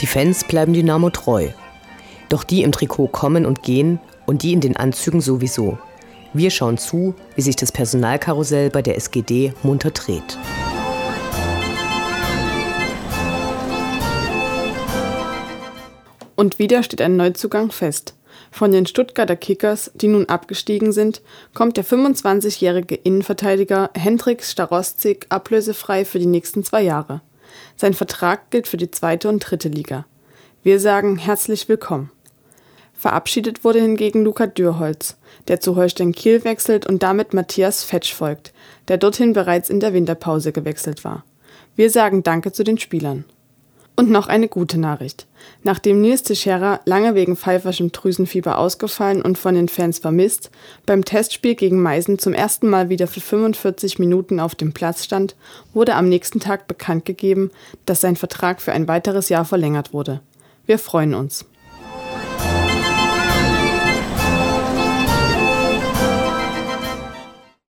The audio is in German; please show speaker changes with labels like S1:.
S1: Die Fans bleiben Dynamo treu. Doch die im Trikot kommen und gehen und die in den Anzügen sowieso. Wir schauen zu, wie sich das Personalkarussell bei der SGD munter dreht.
S2: Und wieder steht ein Neuzugang fest. Von den Stuttgarter Kickers, die nun abgestiegen sind, kommt der 25-jährige Innenverteidiger Hendrik Starostzig ablösefrei für die nächsten zwei Jahre. Sein Vertrag gilt für die zweite und dritte Liga. Wir sagen herzlich willkommen. Verabschiedet wurde hingegen Luca Dürholz, der zu Holstein Kiel wechselt und damit Matthias Fetsch folgt, der dorthin bereits in der Winterpause gewechselt war. Wir sagen Danke zu den Spielern. Und noch eine gute Nachricht. Nachdem Nils Teixeira lange wegen pfeiferschem Drüsenfieber ausgefallen und von den Fans vermisst, beim Testspiel gegen Meißen zum ersten Mal wieder für 45 Minuten auf dem Platz stand, wurde am nächsten Tag bekannt gegeben, dass sein Vertrag für ein weiteres Jahr verlängert wurde. Wir freuen uns.